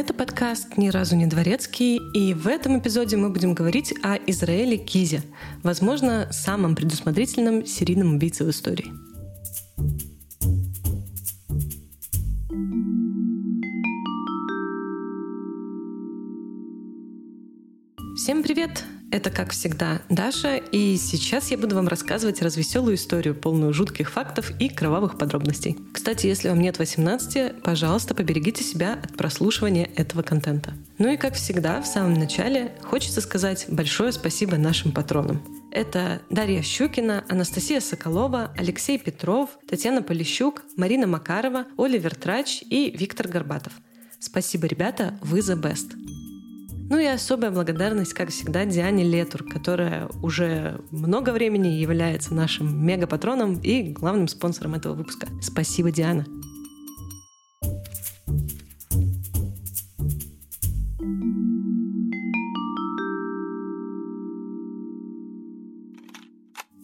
Это подкаст «Ни разу не дворецкий», и в этом эпизоде мы будем говорить о Израиле Кизе, возможно, самом предусмотрительном серийном убийце в истории. Это, как всегда, Даша, и сейчас я буду вам рассказывать развеселую историю, полную жутких фактов и кровавых подробностей. Кстати, если вам нет 18, пожалуйста, поберегите себя от прослушивания этого контента. Ну и, как всегда, в самом начале хочется сказать большое спасибо нашим патронам. Это Дарья Щукина, Анастасия Соколова, Алексей Петров, Татьяна Полищук, Марина Макарова, Оливер Трач и Виктор Горбатов. Спасибо, ребята, вы the best. Ну и особая благодарность, как всегда, Диане Летур, которая уже много времени является нашим мегапатроном и главным спонсором этого выпуска. Спасибо, Диана.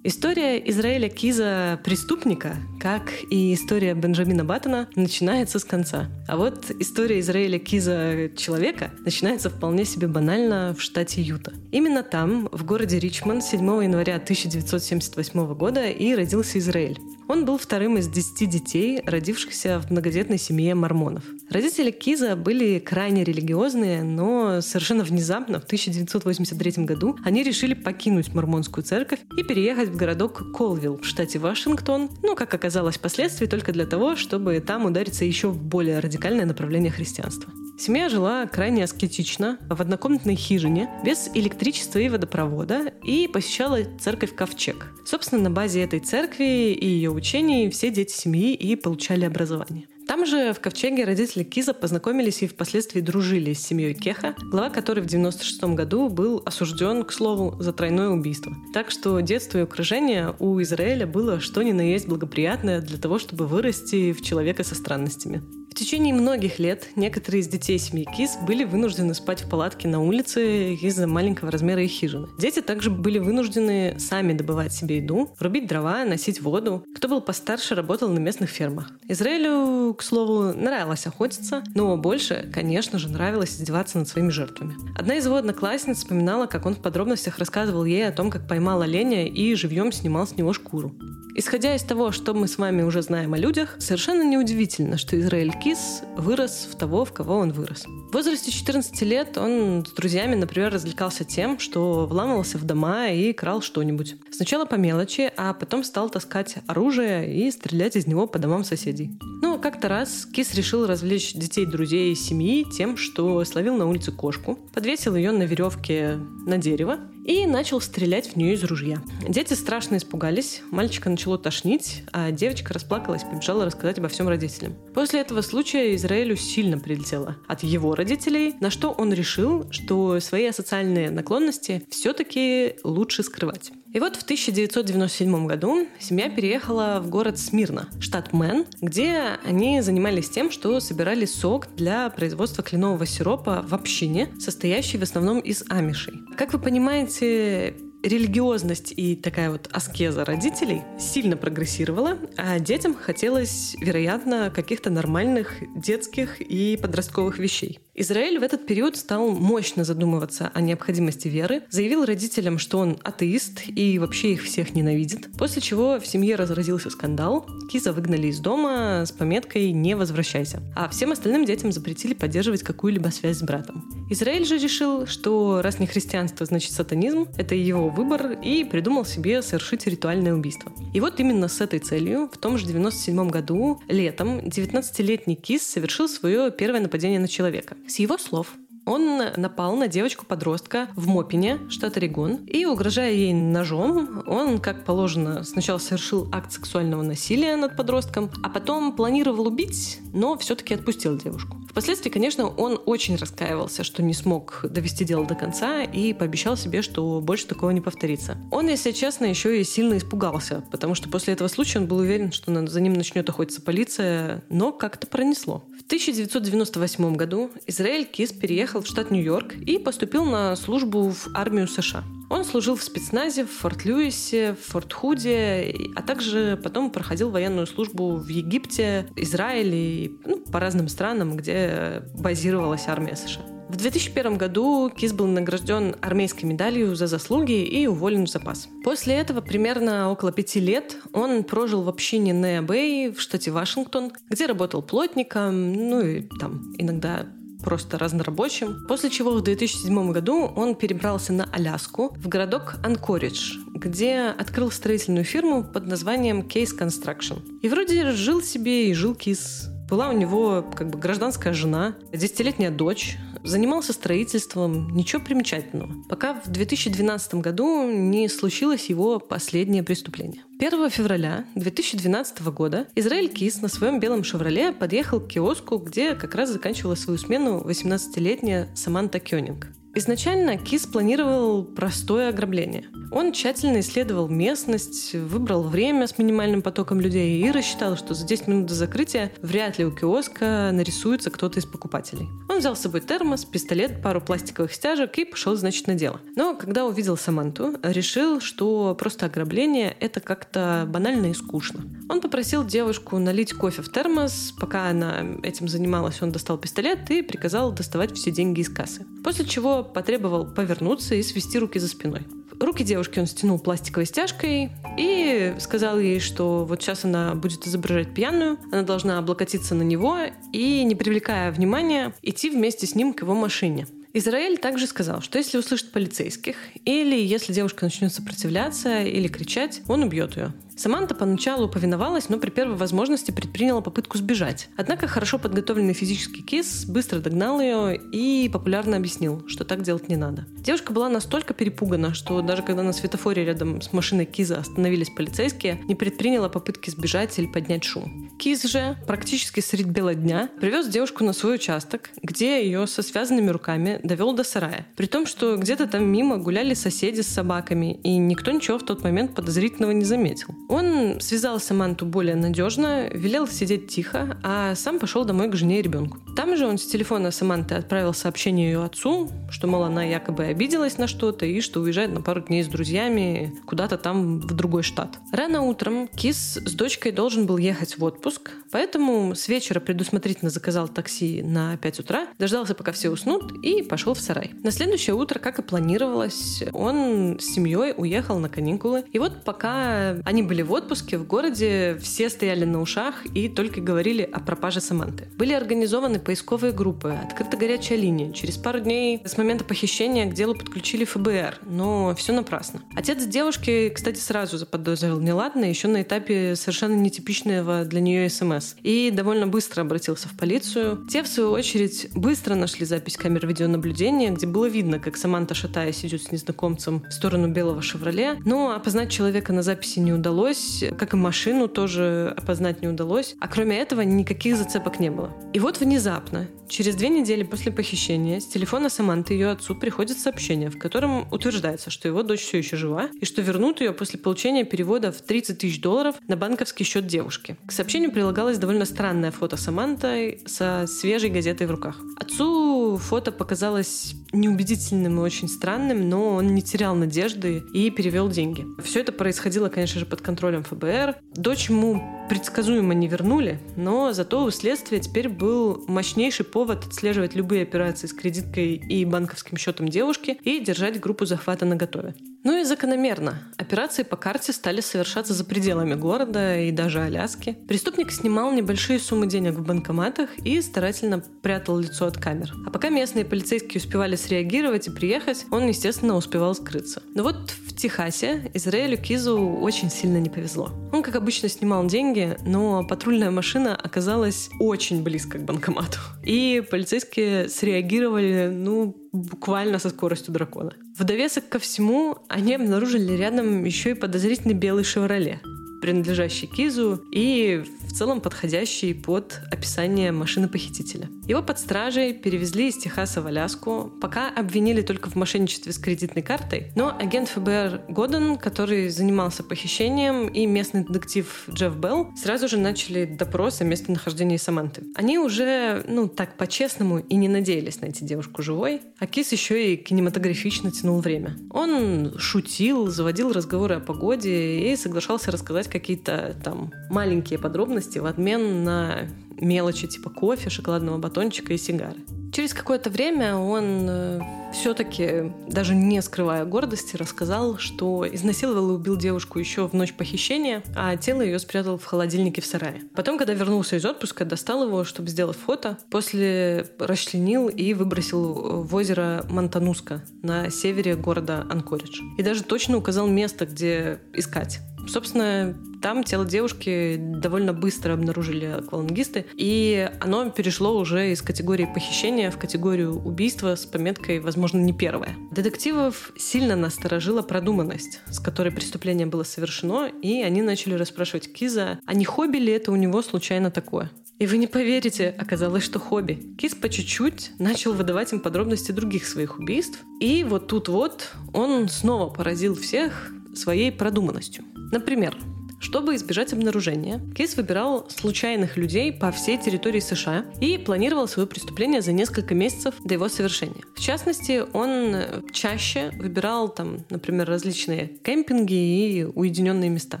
История Израиля Киза преступника, как и история Бенджамина Баттона, начинается с конца. А вот история Израиля Киза человека начинается вполне себе банально в штате Юта. Именно там, в городе Ричмонд, 7 января 1978 года и родился Израиль. Он был вторым из десяти детей, родившихся в многодетной семье мормонов. Родители Киза были крайне религиозные, но совершенно внезапно, в 1983 году, они решили покинуть мормонскую церковь и переехать в городок Колвилл в штате Вашингтон, ну, как оказалось впоследствии, только для того, чтобы там удариться еще в более радикальное направление христианства. Семья жила крайне аскетично, в однокомнатной хижине, без электричества и водопровода, и посещала церковь Ковчег. Собственно, на базе этой церкви и ее учений все дети семьи и получали образование. Там же, в Ковчеге, родители Киза познакомились и впоследствии дружили с семьей Кеха, глава которой в 96 году был осужден, к слову, за тройное убийство. Так что детство и окружение у Израиля было что ни на есть благоприятное для того, чтобы вырасти в человека со странностями. В течение многих лет некоторые из детей семьи Кис были вынуждены спать в палатке на улице из-за маленького размера их хижины. Дети также были вынуждены сами добывать себе еду, рубить дрова, носить воду. Кто был постарше, работал на местных фермах. Израилю, к слову, нравилось охотиться, но больше, конечно же, нравилось издеваться над своими жертвами. Одна из его одноклассниц вспоминала, как он в подробностях рассказывал ей о том, как поймал оленя и живьем снимал с него шкуру. Исходя из того, что мы с вами уже знаем о людях, совершенно неудивительно, что Израиль Кис вырос в того, в кого он вырос. В возрасте 14 лет он с друзьями, например, развлекался тем, что вламывался в дома и крал что-нибудь. Сначала по мелочи, а потом стал таскать оружие и стрелять из него по домам соседей. Ну, как-то раз Кис решил развлечь детей, друзей и семьи тем, что словил на улице кошку, подвесил ее на веревке на дерево и начал стрелять в нее из ружья. Дети страшно испугались, мальчика начало тошнить, а девочка расплакалась и побежала рассказать обо всем родителям. После этого случая Израилю сильно прилетело от его родителей, на что он решил, что свои асоциальные наклонности все-таки лучше скрывать. И вот в 1997 году семья переехала в город Смирна, штат Мэн, где они занимались тем, что собирали сок для производства кленового сиропа в общине, состоящей в основном из амишей. Как вы понимаете, se религиозность и такая вот аскеза родителей сильно прогрессировала, а детям хотелось, вероятно, каких-то нормальных детских и подростковых вещей. Израиль в этот период стал мощно задумываться о необходимости веры, заявил родителям, что он атеист и вообще их всех ненавидит, после чего в семье разразился скандал, Киза выгнали из дома с пометкой «Не возвращайся», а всем остальным детям запретили поддерживать какую-либо связь с братом. Израиль же решил, что раз не христианство, значит сатанизм, это его выбор, и придумал себе совершить ритуальное убийство. И вот именно с этой целью в том же 97 году, летом, 19-летний Кис совершил свое первое нападение на человека. С его слов, он напал на девочку-подростка в Мопине, штат Орегон, и, угрожая ей ножом, он, как положено, сначала совершил акт сексуального насилия над подростком, а потом планировал убить, но все-таки отпустил девушку. Впоследствии, конечно, он очень раскаивался, что не смог довести дело до конца и пообещал себе, что больше такого не повторится. Он, если честно, еще и сильно испугался, потому что после этого случая он был уверен, что за ним начнет охотиться полиция, но как-то пронесло. В 1998 году Израиль Кис переехал переехал в штат Нью-Йорк и поступил на службу в армию США. Он служил в спецназе в Форт-Льюисе, в Форт-Худе, а также потом проходил военную службу в Египте, Израиле ну, по разным странам, где базировалась армия США. В 2001 году Кис был награжден армейской медалью за заслуги и уволен в запас. После этого примерно около пяти лет он прожил в общине Неа Бэй в штате Вашингтон, где работал плотником, ну и там иногда просто разнорабочим. После чего в 2007 году он перебрался на Аляску, в городок Анкоридж, где открыл строительную фирму под названием Case Construction. И вроде жил себе и жил Кис. Была у него как бы гражданская жена, десятилетняя дочь, занимался строительством, ничего примечательного, пока в 2012 году не случилось его последнее преступление. 1 февраля 2012 года Израиль Кис на своем белом «Шевроле» подъехал к киоску, где как раз заканчивала свою смену 18-летняя Саманта Кёнинг. Изначально Кис планировал простое ограбление. Он тщательно исследовал местность, выбрал время с минимальным потоком людей и рассчитал, что за 10 минут до закрытия вряд ли у киоска нарисуется кто-то из покупателей. Он взял с собой термос, пистолет, пару пластиковых стяжек и пошел, значит, на дело. Но когда увидел Саманту, решил, что просто ограбление — это как-то банально и скучно. Он попросил девушку налить кофе в термос. Пока она этим занималась, он достал пистолет и приказал доставать все деньги из кассы. После чего потребовал повернуться и свести руки за спиной. Руки девушки он стянул пластиковой стяжкой и сказал ей, что вот сейчас она будет изображать пьяную, она должна облокотиться на него и, не привлекая внимания, идти вместе с ним к его машине. Израиль также сказал, что если услышит полицейских, или если девушка начнет сопротивляться или кричать, он убьет ее. Саманта поначалу повиновалась, но при первой возможности предприняла попытку сбежать. Однако хорошо подготовленный физический кис быстро догнал ее и популярно объяснил, что так делать не надо. Девушка была настолько перепугана, что даже когда на светофоре рядом с машиной Киза остановились полицейские, не предприняла попытки сбежать или поднять шум. Киз же практически средь бела дня привез девушку на свой участок, где ее со связанными руками довел до сарая. При том, что где-то там мимо гуляли соседи с собаками, и никто ничего в тот момент подозрительного не заметил. Он связал Саманту более надежно, велел сидеть тихо, а сам пошел домой к жене и ребенку. Там же он с телефона Саманты отправил сообщение ее отцу, что, мол, она якобы обиделась на что-то и что уезжает на пару дней с друзьями куда-то там в другой штат. Рано утром Кис с дочкой должен был ехать в отпуск, поэтому с вечера предусмотрительно заказал такси на 5 утра, дождался, пока все уснут, и пошел в сарай. На следующее утро, как и планировалось, он с семьей уехал на каникулы. И вот пока они были были в отпуске в городе, все стояли на ушах и только говорили о пропаже Саманты. Были организованы поисковые группы, открыта горячая линия. Через пару дней с момента похищения к делу подключили ФБР, но все напрасно. Отец девушки, кстати, сразу заподозрил неладное еще на этапе совершенно нетипичного для нее СМС. И довольно быстро обратился в полицию. Те, в свою очередь, быстро нашли запись камер видеонаблюдения, где было видно, как Саманта, шатаясь, идет с незнакомцем в сторону белого «Шевроле». Но опознать человека на записи не удалось, удалось, как и машину тоже опознать не удалось. А кроме этого никаких зацепок не было. И вот внезапно, через две недели после похищения, с телефона Саманты ее отцу приходит сообщение, в котором утверждается, что его дочь все еще жива и что вернут ее после получения перевода в 30 тысяч долларов на банковский счет девушки. К сообщению прилагалось довольно странное фото Саманты со свежей газетой в руках. Отцу фото показалось неубедительным и очень странным, но он не терял надежды и перевел деньги. Все это происходило, конечно же, под контролем ФБР. Дочь ему предсказуемо не вернули, но зато у следствия теперь был мощнейший повод отслеживать любые операции с кредиткой и банковским счетом девушки и держать группу захвата на готове. Ну и закономерно. Операции по карте стали совершаться за пределами города и даже Аляски. Преступник снимал небольшие суммы денег в банкоматах и старательно прятал лицо от камер. А пока местные полицейские успевали среагировать и приехать, он, естественно, успевал скрыться. Но вот в Техасе Израилю Кизу очень сильно не повезло. Он, как обычно, снимал деньги, но патрульная машина оказалась очень близко к банкомату. И полицейские среагировали, ну, буквально со скоростью дракона. В довесок ко всему они обнаружили рядом еще и подозрительный белый «Шевроле», принадлежащий Кизу, и в целом подходящий под описание машины похитителя. Его под стражей перевезли из Техаса в Аляску, пока обвинили только в мошенничестве с кредитной картой, но агент ФБР Годен, который занимался похищением, и местный детектив Джефф Белл сразу же начали допрос о местонахождении Саманты. Они уже, ну, так по-честному и не надеялись найти девушку живой, а Кис еще и кинематографично тянул время. Он шутил, заводил разговоры о погоде и соглашался рассказать какие-то там маленькие подробности в обмен на мелочи типа кофе, шоколадного батончика и сигары. Через какое-то время он э, все-таки, даже не скрывая гордости, рассказал, что изнасиловал и убил девушку еще в ночь похищения, а тело ее спрятал в холодильнике в сарае. Потом, когда вернулся из отпуска, достал его, чтобы сделать фото, после расчленил и выбросил в озеро Монтануска на севере города Анкоридж. И даже точно указал место, где искать. Собственно, там тело девушки довольно быстро обнаружили аквалангисты, и оно перешло уже из категории похищения в категорию убийства с пометкой, возможно, не первое. Детективов сильно насторожила продуманность, с которой преступление было совершено, и они начали расспрашивать Киза, а не хобби ли это у него случайно такое. И вы не поверите, оказалось, что хобби. Кис по чуть-чуть начал выдавать им подробности других своих убийств. И вот тут вот он снова поразил всех своей продуманностью. Например, чтобы избежать обнаружения, Кейс выбирал случайных людей по всей территории США и планировал свое преступление за несколько месяцев до его совершения. В частности, он чаще выбирал там, например, различные кемпинги и уединенные места.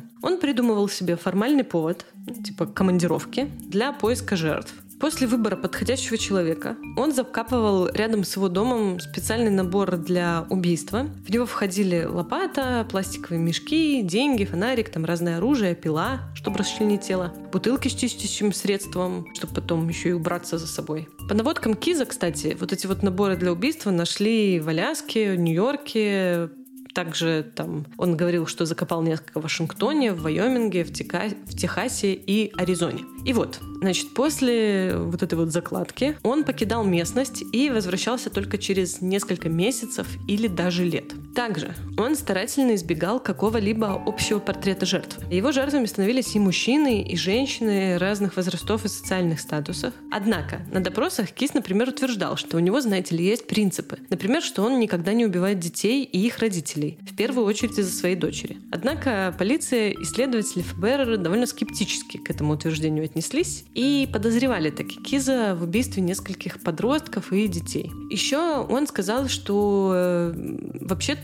Он придумывал себе формальный повод, типа командировки, для поиска жертв. После выбора подходящего человека он закапывал рядом с его домом специальный набор для убийства. В него входили лопата, пластиковые мешки, деньги, фонарик, там разное оружие, пила, чтобы расчленить тело, бутылки с чистящим средством, чтобы потом еще и убраться за собой. По наводкам Киза, кстати, вот эти вот наборы для убийства нашли в Аляске, Нью-Йорке, также там он говорил, что закопал несколько в Вашингтоне, в Вайоминге, в, Тека... в Техасе и Аризоне. И вот, значит, после вот этой вот закладки он покидал местность и возвращался только через несколько месяцев или даже лет. Также он старательно избегал какого-либо общего портрета жертвы. Его жертвами становились и мужчины, и женщины разных возрастов и социальных статусов. Однако на допросах Кис, например, утверждал, что у него, знаете ли, есть принципы. Например, что он никогда не убивает детей и их родителей, в первую очередь из-за своей дочери. Однако полиция и исследователи ФБР довольно скептически к этому утверждению отнеслись и подозревали таки Киза в убийстве нескольких подростков и детей. Еще он сказал, что э,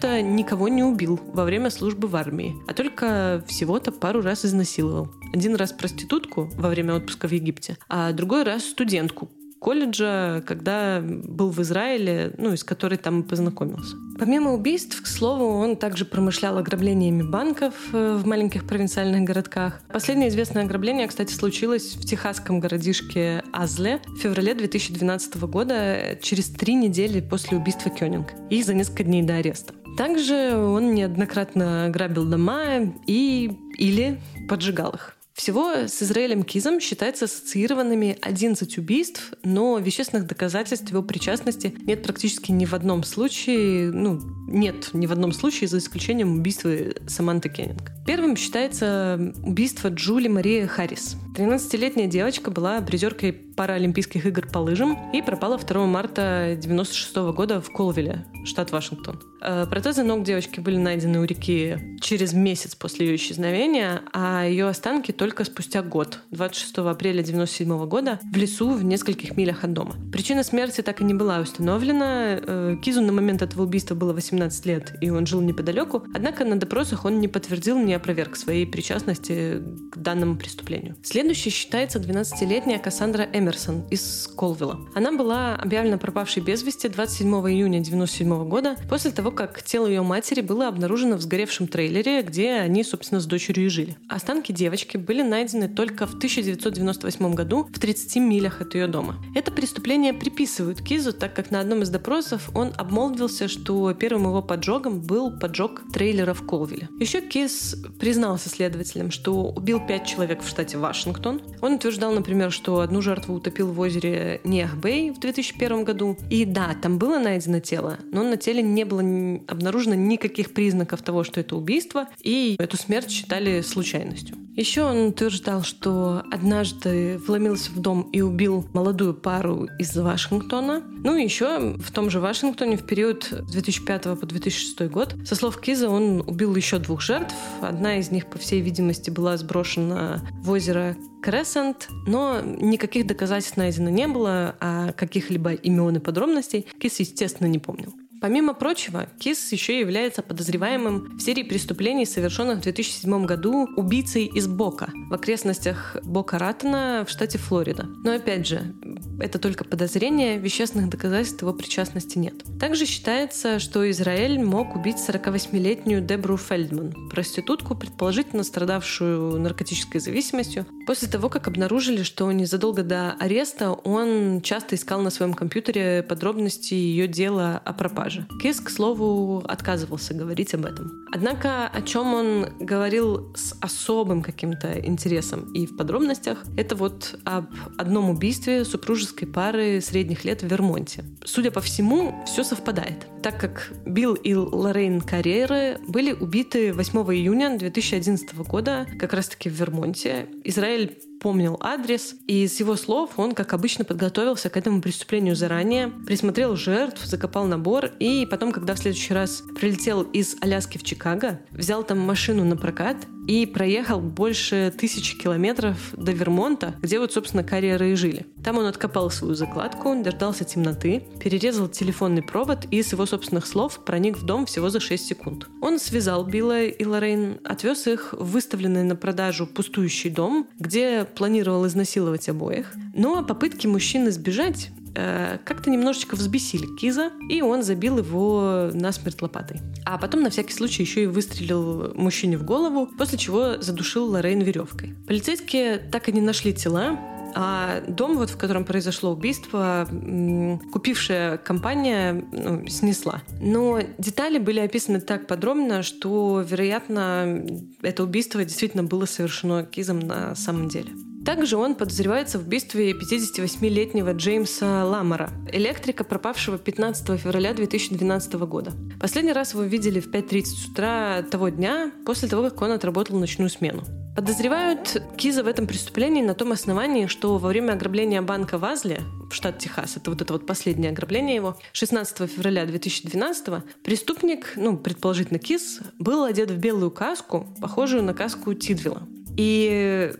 вообще-то никого не убил во время службы в армии, а только всего-то пару раз изнасиловал. Один раз проститутку во время отпуска в Египте, а другой раз студентку, колледжа, когда был в Израиле, ну, из которой там познакомился. Помимо убийств, к слову, он также промышлял ограблениями банков э, в маленьких провинциальных городках. Последнее известное ограбление, кстати, случилось в техасском городишке Азле в феврале 2012 года, через три недели после убийства Кёнинг и за несколько дней до ареста. Также он неоднократно грабил дома и или поджигал их. Всего с Израилем Кизом считается ассоциированными 11 убийств, но вещественных доказательств его причастности нет практически ни в одном случае, ну, нет ни в одном случае, за исключением убийства Саманты Кеннинг. Первым считается убийство Джули Марии Харрис. 13-летняя девочка была призеркой Паралимпийских игр по лыжам и пропала 2 марта 1996 года в Колвилле, штат Вашингтон. Э, протезы ног девочки были найдены у реки через месяц после ее исчезновения, а ее останки только спустя год, 26 апреля 1997 года, в лесу в нескольких милях от дома. Причина смерти так и не была установлена. Э, Кизу на момент этого убийства было 18 лет, и он жил неподалеку. Однако на допросах он не подтвердил, не опроверг своей причастности к данному преступлению. Следующей считается 12-летняя Кассандра Эмерсон из Колвилла. Она была объявлена пропавшей без вести 27 июня 1997 года после того, как тело ее матери было обнаружено в сгоревшем трейлере, где они, собственно, с дочерью и жили. Останки девочки были найдены только в 1998 году в 30 милях от ее дома. Это преступление приписывают Кизу, так как на одном из допросов он обмолвился, что первым его поджогом был поджог трейлера в Колвилле. Еще Киз признался следователям, что убил пять человек в штате Вашингтон, Вашингтон. Он утверждал, например, что одну жертву утопил в озере Неахбей в 2001 году. И да, там было найдено тело, но на теле не было обнаружено никаких признаков того, что это убийство, и эту смерть считали случайностью. Еще он утверждал, что однажды вломился в дом и убил молодую пару из Вашингтона. Ну и еще в том же Вашингтоне в период с 2005 по 2006 год, со слов Киза, он убил еще двух жертв. Одна из них, по всей видимости, была сброшена в озеро Кресент, но никаких доказательств найдено не было, а каких-либо имен и подробностей Киз, естественно, не помнил. Помимо прочего, Киз еще является подозреваемым в серии преступлений, совершенных в 2007 году убийцей из Бока в окрестностях Бока-Ратона в штате Флорида. Но опять же, это только подозрение, вещественных доказательств его причастности нет. Также считается, что Израэль мог убить 48-летнюю Дебру Фельдман, проститутку, предположительно страдавшую наркотической зависимостью, после того, как обнаружили, что незадолго до ареста он часто искал на своем компьютере подробности ее дела о пропаже. Киз, к слову, отказывался говорить об этом. Однако о чем он говорил с особым каким-то интересом и в подробностях, это вот об одном убийстве супружеской пары средних лет в Вермонте. Судя по всему, все совпадает, так как Билл и Лоррейн Карьеры были убиты 8 июня 2011 года как раз-таки в Вермонте. Израиль помнил адрес, и с его слов он, как обычно, подготовился к этому преступлению заранее, присмотрел жертв, закопал набор, и потом, когда в следующий раз прилетел из Аляски в Чикаго, взял там машину на прокат и проехал больше тысячи километров до Вермонта, где вот, собственно, карьеры и жили. Там он откопал свою закладку, дождался темноты, перерезал телефонный провод и, с его собственных слов, проник в дом всего за 6 секунд. Он связал Билла и Лоррейн, отвез их в выставленный на продажу пустующий дом, где планировал изнасиловать обоих. Но попытки мужчины сбежать как-то немножечко взбесили Киза, и он забил его насмерть лопатой. А потом на всякий случай еще и выстрелил мужчине в голову, после чего задушил Лоррейн веревкой. Полицейские так и не нашли тела, а дом, вот, в котором произошло убийство, купившая компания ну, снесла. Но детали были описаны так подробно, что, вероятно, это убийство действительно было совершено Кизом на самом деле. Также он подозревается в убийстве 58-летнего Джеймса Ламара, электрика, пропавшего 15 февраля 2012 года. Последний раз его видели в 5.30 утра того дня, после того, как он отработал ночную смену. Подозревают Киза в этом преступлении на том основании, что во время ограбления банка в в штат Техас, это вот это вот последнее ограбление его, 16 февраля 2012 преступник, ну, предположительно Киз, был одет в белую каску, похожую на каску Тидвилла. И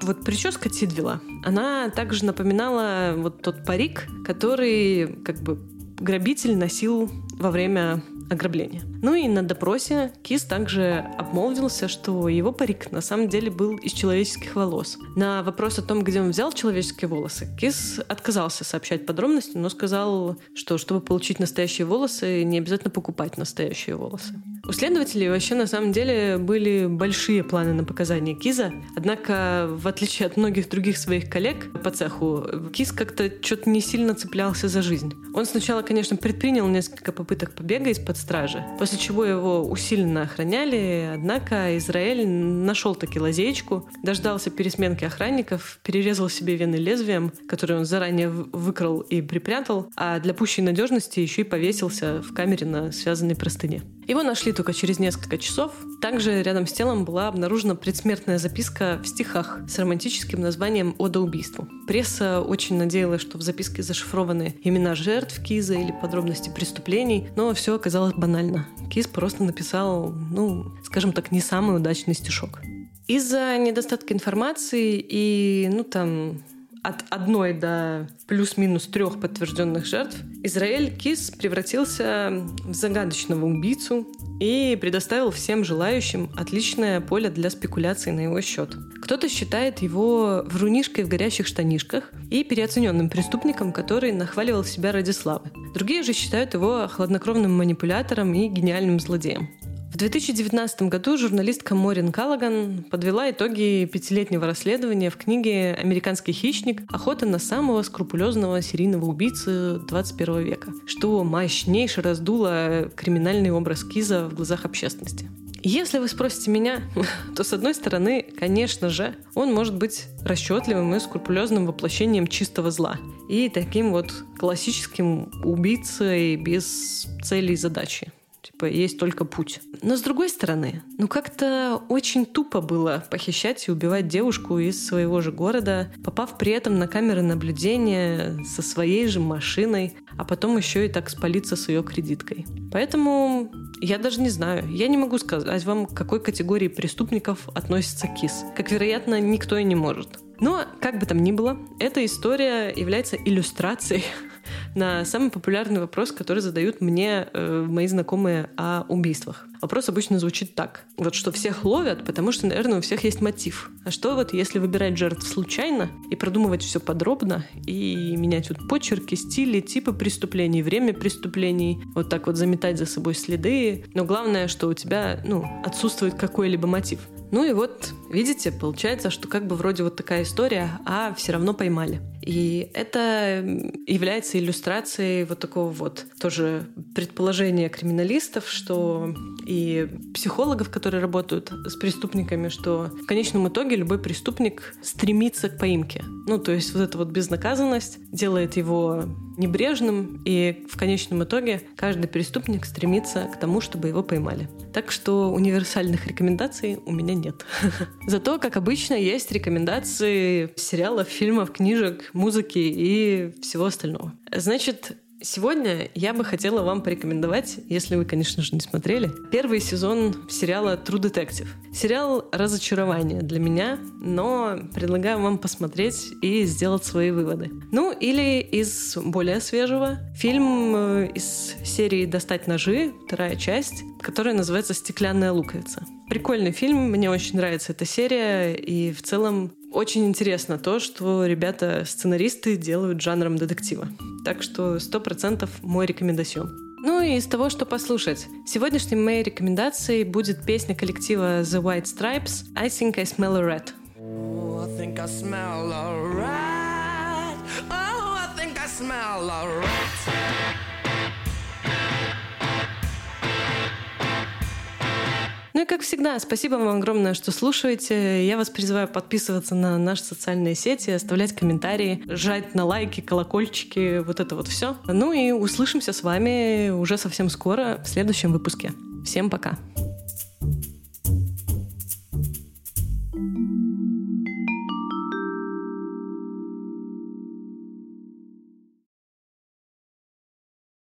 вот прическа Тидвилла, она также напоминала вот тот парик, который как бы грабитель носил во время ограбления. Ну и на допросе Кис также обмолвился, что его парик на самом деле был из человеческих волос. На вопрос о том, где он взял человеческие волосы, Кис отказался сообщать подробности, но сказал, что чтобы получить настоящие волосы, не обязательно покупать настоящие волосы. У следователей вообще на самом деле были большие планы на показания Киза, однако, в отличие от многих других своих коллег по цеху, Киз как-то что-то не сильно цеплялся за жизнь. Он сначала, конечно, предпринял несколько попыток побега из-под стражи, после чего его усиленно охраняли, однако Израиль нашел таки лазеечку, дождался пересменки охранников, перерезал себе вены лезвием, которые он заранее выкрал и припрятал, а для пущей надежности еще и повесился в камере на связанной простыне. Его нашли только через несколько часов. Также рядом с телом была обнаружена предсмертная записка в стихах с романтическим названием «Ода убийству». Пресса очень надеялась, что в записке зашифрованы имена жертв Киза или подробности преступлений, но все оказалось банально. Киз просто написал, ну, скажем так, не самый удачный стишок. Из-за недостатка информации и, ну, там, от одной до плюс-минус трех подтвержденных жертв, Израиль Кис превратился в загадочного убийцу и предоставил всем желающим отличное поле для спекуляций на его счет. Кто-то считает его врунишкой в горящих штанишках и переоцененным преступником, который нахваливал себя ради славы. Другие же считают его хладнокровным манипулятором и гениальным злодеем. В 2019 году журналистка Морин Каллаган подвела итоги пятилетнего расследования в книге «Американский хищник. Охота на самого скрупулезного серийного убийцы 21 века», что мощнейше раздуло криминальный образ Киза в глазах общественности. Если вы спросите меня, то с одной стороны, конечно же, он может быть расчетливым и скрупулезным воплощением чистого зла и таким вот классическим убийцей без цели и задачи. Типа, есть только путь. Но с другой стороны, ну как-то очень тупо было похищать и убивать девушку из своего же города, попав при этом на камеры наблюдения со своей же машиной, а потом еще и так спалиться с ее кредиткой. Поэтому я даже не знаю. Я не могу сказать вам, к какой категории преступников относится КИС. Как, вероятно, никто и не может. Но, как бы там ни было, эта история является иллюстрацией на самый популярный вопрос, который задают мне э, мои знакомые о убийствах. Вопрос обычно звучит так. Вот что всех ловят, потому что, наверное, у всех есть мотив. А что вот если выбирать жертв случайно и продумывать все подробно, и менять вот почерки, стили, типы преступлений, время преступлений, вот так вот заметать за собой следы. Но главное, что у тебя, ну, отсутствует какой-либо мотив. Ну и вот, видите, получается, что как бы вроде вот такая история, а все равно поймали. И это является иллюстрацией вот такого вот тоже предположения криминалистов, что и психологов, которые работают с преступниками, что в конечном итоге любой преступник стремится к поимке. Ну, то есть вот эта вот безнаказанность делает его небрежным, и в конечном итоге каждый преступник стремится к тому, чтобы его поймали. Так что универсальных рекомендаций у меня нет. Зато, как обычно, есть рекомендации сериалов, фильмов, книжек, музыки и всего остального. Значит, Сегодня я бы хотела вам порекомендовать, если вы, конечно же, не смотрели, первый сезон сериала True Detective. Сериал разочарование для меня, но предлагаю вам посмотреть и сделать свои выводы. Ну, или из более свежего фильм э, из серии «Достать ножи», вторая часть, которая называется «Стеклянная луковица». Прикольный фильм, мне очень нравится эта серия, и в целом очень интересно то, что ребята-сценаристы делают жанром детектива. Так что сто процентов мой рекомендацион. Ну и из того, что послушать. Сегодняшней моей рекомендацией будет песня коллектива The White Stripes «I think I smell a rat». Oh, I think I smell a rat. Oh, I think I smell a rat. И как всегда, спасибо вам огромное, что слушаете. Я вас призываю подписываться на наши социальные сети, оставлять комментарии, жать на лайки, колокольчики, вот это вот все. Ну и услышимся с вами уже совсем скоро в следующем выпуске. Всем пока!